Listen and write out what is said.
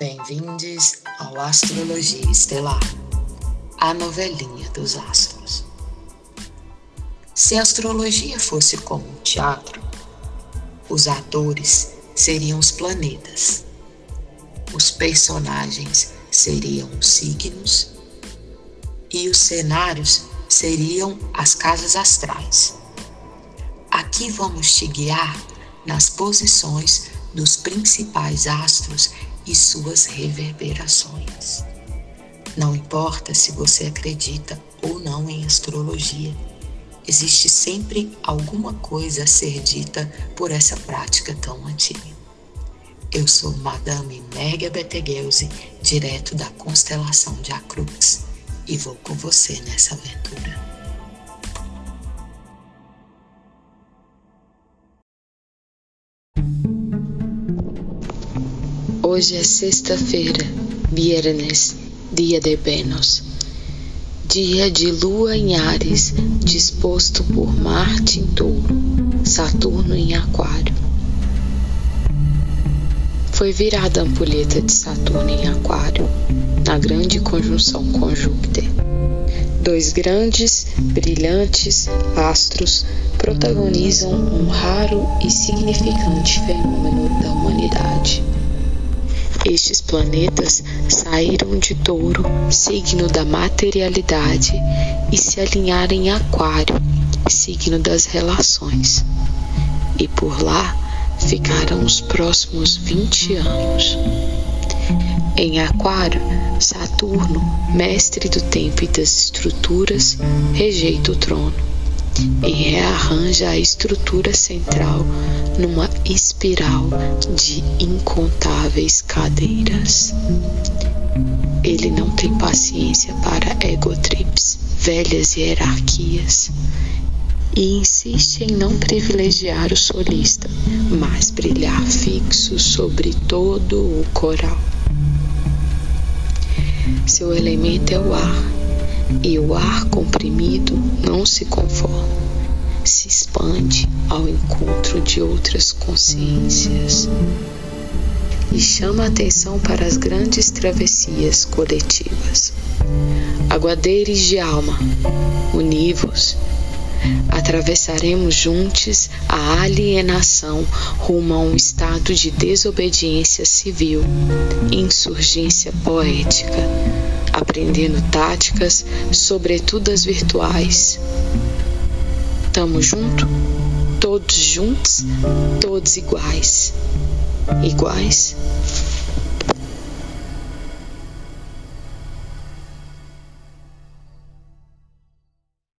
Bem-vindos ao Astrologia Estelar, a novelinha dos astros. Se a astrologia fosse como um teatro, os atores seriam os planetas, os personagens seriam os signos e os cenários seriam as casas astrais. Aqui vamos te guiar nas posições dos principais astros e suas reverberações. Não importa se você acredita ou não em astrologia, existe sempre alguma coisa a ser dita por essa prática tão antiga. Eu sou Madame Merga Betelgeuse, direto da constelação de Acrux, e vou com você nessa aventura. Hoje é sexta-feira, viernes, dia de Vênus. Dia de lua em Ares, disposto por Marte em touro, Saturno em Aquário. Foi virada a ampulheta de Saturno em Aquário, na grande conjunção com Júpiter. Dois grandes, brilhantes astros protagonizam um raro e significante fenômeno da humanidade estes planetas saíram de Touro, signo da materialidade, e se alinharam em Aquário, signo das relações. E por lá ficaram os próximos 20 anos. Em Aquário, Saturno, mestre do tempo e das estruturas, rejeita o trono e rearranja a estrutura central numa espiral de incontáveis cadeiras. Ele não tem paciência para egotrips, velhas hierarquias, e insiste em não privilegiar o solista, mas brilhar fixo sobre todo o coral. Seu elemento é o ar e o ar comprimido não se conforma, se expande ao encontro de outras consciências e chama atenção para as grandes travessias coletivas. Aguadeiros de alma, univos, atravessaremos juntos a alienação rumo a um estado de desobediência civil, insurgência poética aprendendo táticas, sobretudo as virtuais. Tamo junto? Todos juntos, todos iguais. Iguais